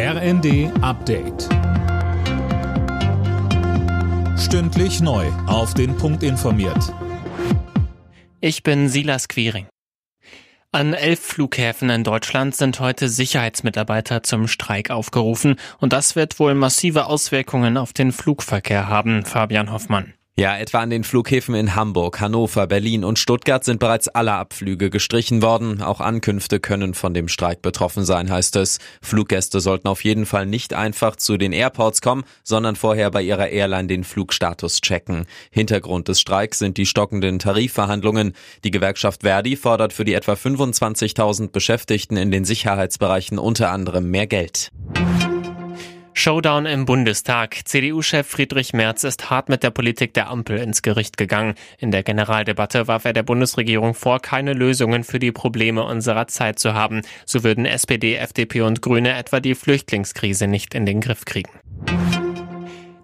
RND Update. Stündlich neu. Auf den Punkt informiert. Ich bin Silas Quiring. An elf Flughäfen in Deutschland sind heute Sicherheitsmitarbeiter zum Streik aufgerufen und das wird wohl massive Auswirkungen auf den Flugverkehr haben, Fabian Hoffmann. Ja, etwa an den Flughäfen in Hamburg, Hannover, Berlin und Stuttgart sind bereits alle Abflüge gestrichen worden. Auch Ankünfte können von dem Streik betroffen sein, heißt es. Fluggäste sollten auf jeden Fall nicht einfach zu den Airports kommen, sondern vorher bei ihrer Airline den Flugstatus checken. Hintergrund des Streiks sind die stockenden Tarifverhandlungen. Die Gewerkschaft Verdi fordert für die etwa 25.000 Beschäftigten in den Sicherheitsbereichen unter anderem mehr Geld. Showdown im Bundestag. CDU-Chef Friedrich Merz ist hart mit der Politik der Ampel ins Gericht gegangen. In der Generaldebatte warf er der Bundesregierung vor, keine Lösungen für die Probleme unserer Zeit zu haben. So würden SPD, FDP und Grüne etwa die Flüchtlingskrise nicht in den Griff kriegen.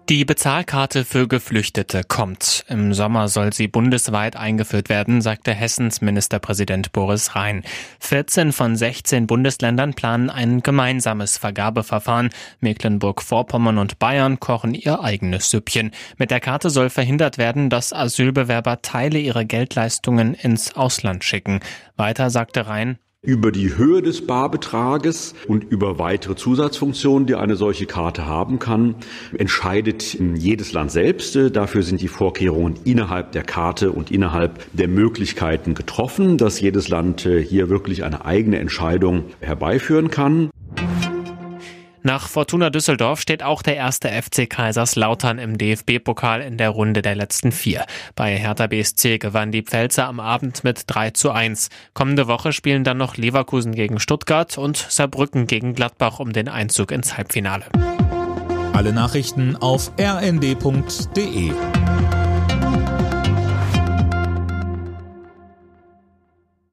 Die Bezahlkarte für Geflüchtete kommt. Im Sommer soll sie bundesweit eingeführt werden, sagte Hessens Ministerpräsident Boris Rhein. 14 von 16 Bundesländern planen ein gemeinsames Vergabeverfahren. Mecklenburg-Vorpommern und Bayern kochen ihr eigenes Süppchen. Mit der Karte soll verhindert werden, dass Asylbewerber Teile ihrer Geldleistungen ins Ausland schicken. Weiter sagte Rhein, über die Höhe des Barbetrages und über weitere Zusatzfunktionen, die eine solche Karte haben kann, entscheidet jedes Land selbst. Dafür sind die Vorkehrungen innerhalb der Karte und innerhalb der Möglichkeiten getroffen, dass jedes Land hier wirklich eine eigene Entscheidung herbeiführen kann. Nach Fortuna Düsseldorf steht auch der erste FC Kaiserslautern im DFB-Pokal in der Runde der letzten vier. Bei Hertha BSC gewann die Pfälzer am Abend mit 3 zu 1. Kommende Woche spielen dann noch Leverkusen gegen Stuttgart und Saarbrücken gegen Gladbach um den Einzug ins Halbfinale. Alle Nachrichten auf rnd.de